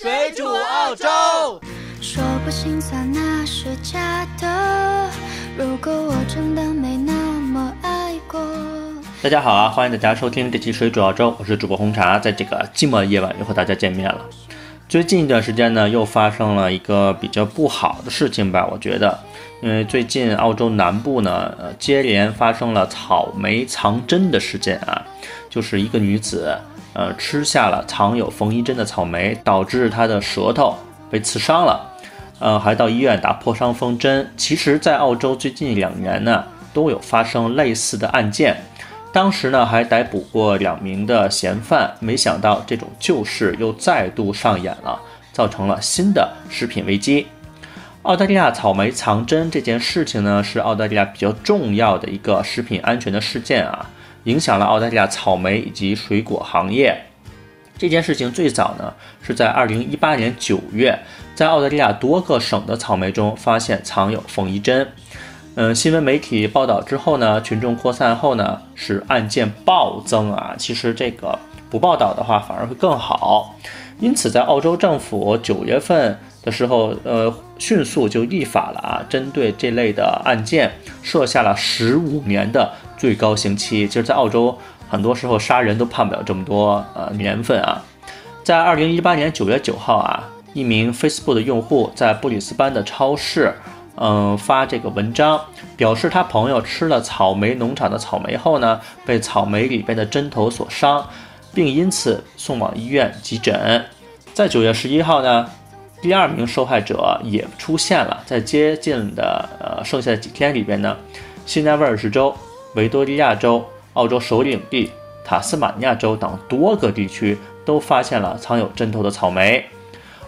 水煮澳洲。说不心酸那是假的。如果我真的没那么爱过。大家好啊，欢迎大家收听这期水煮澳洲，我是主播红茶，在这个寂寞的夜晚又和大家见面了。最近一段时间呢，又发生了一个比较不好的事情吧，我觉得，因为最近澳洲南部呢，呃，接连发生了草莓藏针的事件啊，就是一个女子，呃，吃下了藏有缝衣针的草莓，导致他的舌头被刺伤了，呃，还到医院打破伤风针。其实，在澳洲最近两年呢，都有发生类似的案件。当时呢，还逮捕过两名的嫌犯，没想到这种旧事又再度上演了，造成了新的食品危机。澳大利亚草莓藏针这件事情呢，是澳大利亚比较重要的一个食品安全的事件啊，影响了澳大利亚草莓以及水果行业。这件事情最早呢，是在二零一八年九月，在澳大利亚多个省的草莓中发现藏有缝衣针。嗯，新闻媒体报道之后呢，群众扩散后呢，使案件暴增啊。其实这个不报道的话，反而会更好。因此，在澳洲政府九月份的时候，呃，迅速就立法了啊，针对这类的案件设下了十五年的最高刑期。其实，在澳洲，很多时候杀人都判不了这么多呃年份啊。在二零一八年九月九号啊，一名 Facebook 的用户在布里斯班的超市。嗯，发这个文章表示他朋友吃了草莓农场的草莓后呢，被草莓里边的针头所伤，并因此送往医院急诊。在九月十一号呢，第二名受害者也出现了。在接近的呃剩下的几天里边呢，新南威尔士州、维多利亚州、澳洲首领地、塔斯马尼亚州等多个地区都发现了藏有针头的草莓。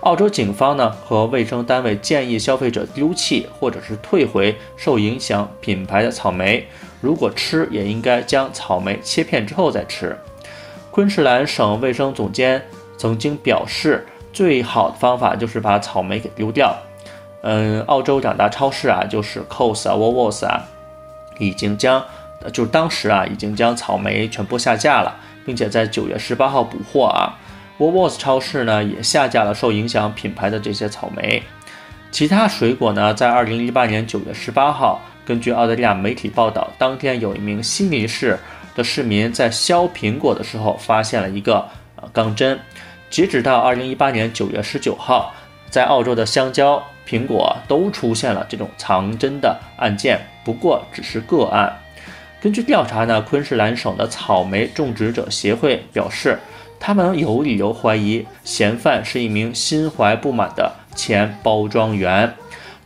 澳洲警方呢和卫生单位建议消费者丢弃或者是退回受影响品牌的草莓，如果吃也应该将草莓切片之后再吃。昆士兰省卫生总监曾经表示，最好的方法就是把草莓给丢掉。嗯，澳洲两大超市啊，就是 Coles 啊、Woolworths 啊，已经将，就当时啊，已经将草莓全部下架了，并且在九月十八号补货啊。w o l w o r t s 超市呢也下架了受影响品牌的这些草莓，其他水果呢，在二零一八年九月十八号，根据澳大利亚媒体报道，当天有一名悉尼市的市民在削苹果的时候发现了一个呃钢针。截止到二零一八年九月十九号，在澳洲的香蕉、苹果都出现了这种藏针的案件，不过只是个案。根据调查呢，昆士兰省的草莓种植者协会表示。他们有理由怀疑嫌犯是一名心怀不满的前包装员。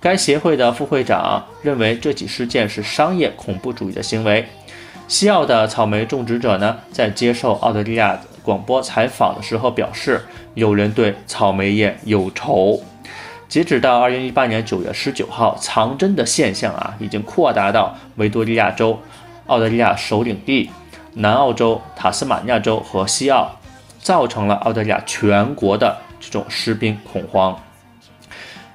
该协会的副会长认为这起事件是商业恐怖主义的行为。西澳的草莓种植者呢，在接受澳大利亚广播采访的时候表示，有人对草莓业有仇。截止到二零一八年九月十九号，藏针的现象啊，已经扩大到维多利亚州、澳大利亚首领地、南澳洲、塔斯马尼亚州和西澳。造成了澳大利亚全国的这种士兵恐慌，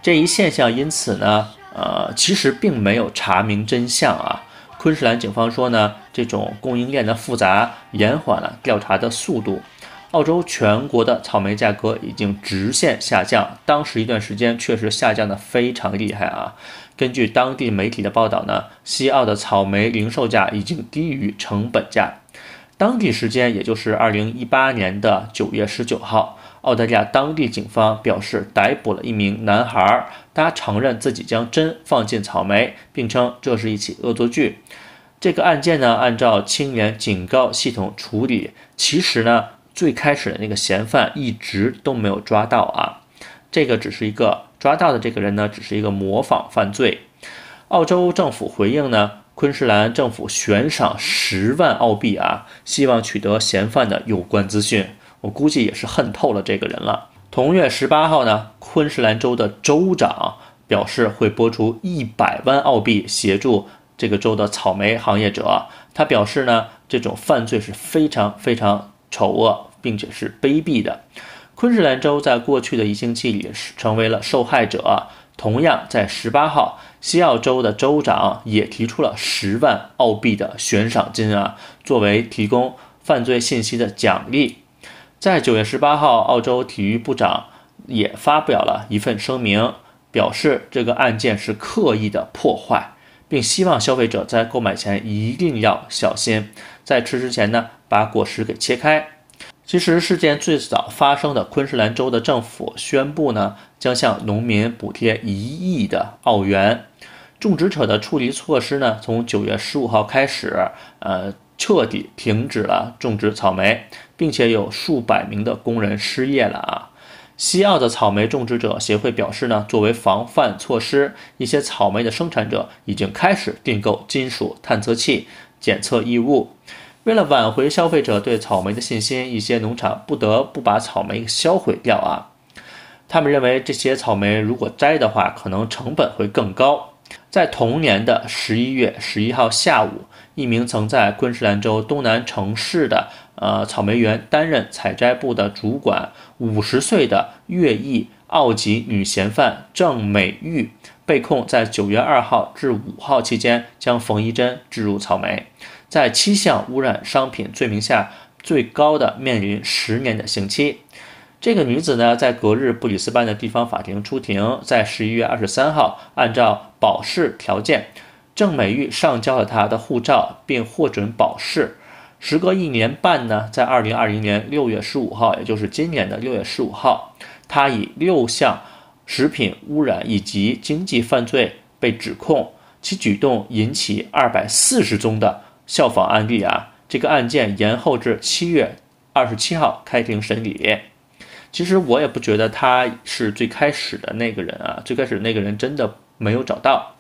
这一现象因此呢，呃，其实并没有查明真相啊。昆士兰警方说呢，这种供应链的复杂延缓了调查的速度。澳洲全国的草莓价格已经直线下降，当时一段时间确实下降的非常厉害啊。根据当地媒体的报道呢，西澳的草莓零售价已经低于成本价。当地时间，也就是二零一八年的九月十九号，澳大利亚当地警方表示逮捕了一名男孩，他承认自己将针放进草莓，并称这是一起恶作剧。这个案件呢，按照青年警告系统处理。其实呢，最开始的那个嫌犯一直都没有抓到啊，这个只是一个抓到的这个人呢，只是一个模仿犯罪。澳洲政府回应呢。昆士兰政府悬赏十万澳币啊，希望取得嫌犯的有关资讯。我估计也是恨透了这个人了。同月十八号呢，昆士兰州的州长表示会拨出一百万澳币协助这个州的草莓行业者。他表示呢，这种犯罪是非常非常丑恶，并且是卑鄙的。昆士兰州在过去的一星期里是成为了受害者。同样在十八号。西澳州的州长也提出了十万澳币的悬赏金啊，作为提供犯罪信息的奖励。在九月十八号，澳洲体育部长也发表了一份声明，表示这个案件是刻意的破坏，并希望消费者在购买前一定要小心，在吃之前呢，把果实给切开。其实事件最早发生的昆士兰州的政府宣布呢，将向农民补贴一亿的澳元。种植者的处理措施呢，从九月十五号开始，呃，彻底停止了种植草莓，并且有数百名的工人失业了啊。西澳的草莓种植者协会表示呢，作为防范措施，一些草莓的生产者已经开始订购金属探测器检测异物。为了挽回消费者对草莓的信心，一些农场不得不把草莓销毁掉啊。他们认为这些草莓如果摘的话，可能成本会更高。在同年的十一月十一号下午，一名曾在昆士兰州东南城市的呃草莓园担任采摘部的主管，五十岁的越裔澳籍女嫌犯郑美玉被控在九月二号至五号期间将缝衣针置入草莓。在七项污染商品罪名下，最高的面临十年的刑期。这个女子呢，在隔日布里斯班的地方法庭出庭，在十一月二十三号，按照保释条件，郑美玉上交了她的护照，并获准保释。时隔一年半呢，在二零二零年六月十五号，也就是今年的六月十五号，她以六项食品污染以及经济犯罪被指控，其举动引起二百四十宗的。效仿案例啊，这个案件延后至七月二十七号开庭审理。其实我也不觉得他是最开始的那个人啊，最开始那个人真的没有找到。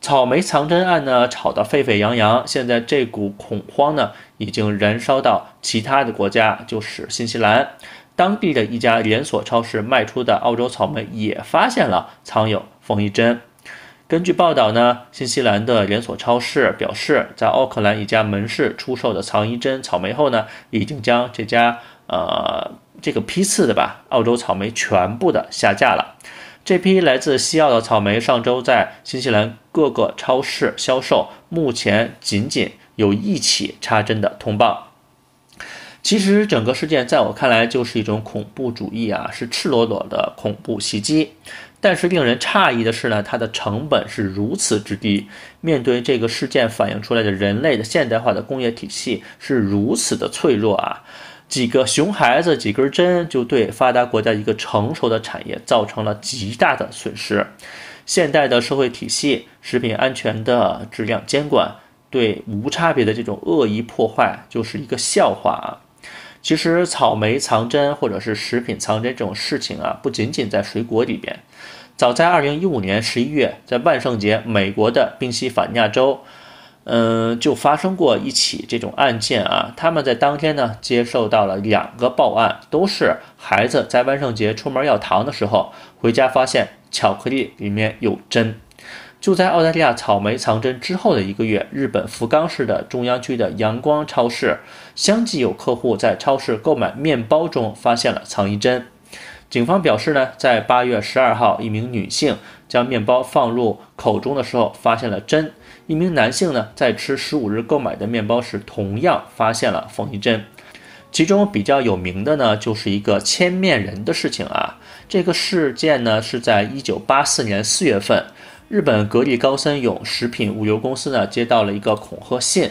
草莓藏针案呢，吵得沸沸扬扬，现在这股恐慌呢，已经燃烧到其他的国家，就是新西兰当地的一家连锁超市卖出的澳洲草莓也发现了藏有缝衣针。根据报道呢，新西兰的连锁超市表示，在奥克兰一家门市出售的藏衣针草莓后呢，已经将这家呃这个批次的吧澳洲草莓全部的下架了。这批来自西澳的草莓上周在新西兰各个超市销售，目前仅仅有一起插针的通报。其实整个事件在我看来就是一种恐怖主义啊，是赤裸裸的恐怖袭击。但是令人诧异的是呢，它的成本是如此之低。面对这个事件反映出来的人类的现代化的工业体系是如此的脆弱啊，几个熊孩子几根针就对发达国家一个成熟的产业造成了极大的损失。现代的社会体系、食品安全的质量监管对无差别的这种恶意破坏就是一个笑话啊。其实草莓藏针或者是食品藏针这种事情啊，不仅仅在水果里边。早在二零一五年十一月，在万圣节，美国的宾夕法尼亚州，嗯，就发生过一起这种案件啊。他们在当天呢，接受到了两个报案，都是孩子在万圣节出门要糖的时候，回家发现巧克力里面有针。就在澳大利亚草莓藏针之后的一个月，日本福冈市的中央区的阳光超市，相继有客户在超市购买面包中发现了藏衣针。警方表示呢，在八月十二号，一名女性将面包放入口中的时候发现了针；一名男性呢，在吃十五日购买的面包时，同样发现了缝衣针。其中比较有名的呢，就是一个千面人的事情啊。这个事件呢，是在一九八四年四月份，日本格力高森永食品物流公司呢，接到了一个恐吓信，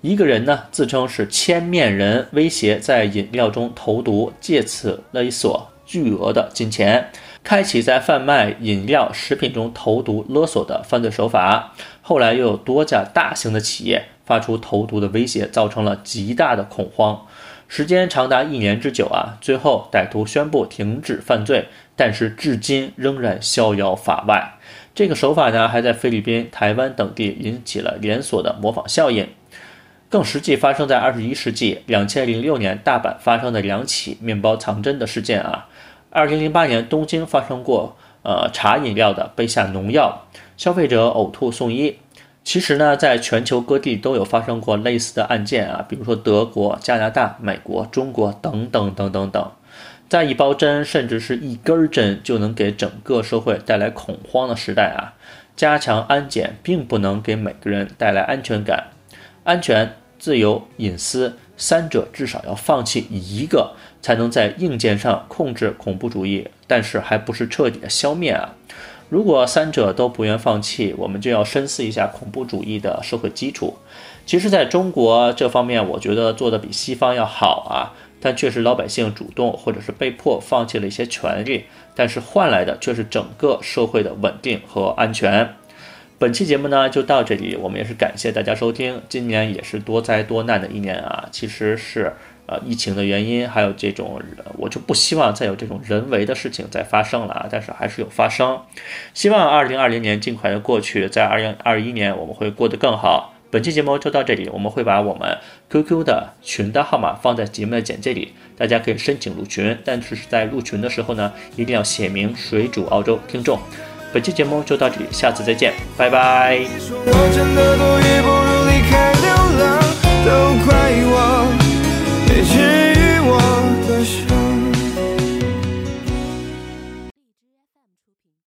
一个人呢自称是千面人，威胁在饮料中投毒，借此勒索。巨额的金钱，开启在贩卖饮料、食品中投毒勒索的犯罪手法。后来又有多家大型的企业发出投毒的威胁，造成了极大的恐慌，时间长达一年之久啊。最后歹徒宣布停止犯罪，但是至今仍然逍遥法外。这个手法呢，还在菲律宾、台湾等地引起了连锁的模仿效应。更实际发生在二十一世纪，两千零六年大阪发生的两起面包藏针的事件啊。二零零八年，东京发生过呃茶饮料的被下农药，消费者呕吐送医。其实呢，在全球各地都有发生过类似的案件啊，比如说德国、加拿大、美国、中国等等等等等。在一包针甚至是一根针就能给整个社会带来恐慌的时代啊，加强安检并不能给每个人带来安全感。安全、自由、隐私三者至少要放弃一个。才能在硬件上控制恐怖主义，但是还不是彻底的消灭啊。如果三者都不愿放弃，我们就要深思一下恐怖主义的社会基础。其实，在中国这方面，我觉得做的比西方要好啊，但却是老百姓主动或者是被迫放弃了一些权利，但是换来的却是整个社会的稳定和安全。本期节目呢就到这里，我们也是感谢大家收听。今年也是多灾多难的一年啊，其实是呃疫情的原因，还有这种我就不希望再有这种人为的事情再发生了啊，但是还是有发生。希望二零二零年尽快的过去，在二零二一年我们会过得更好。本期节目就到这里，我们会把我们 QQ 的群的号码放在节目的简介里，大家可以申请入群，但是在入群的时候呢，一定要写明水煮澳洲听众。本期节目就到这里，下次再见，拜拜。都快忘，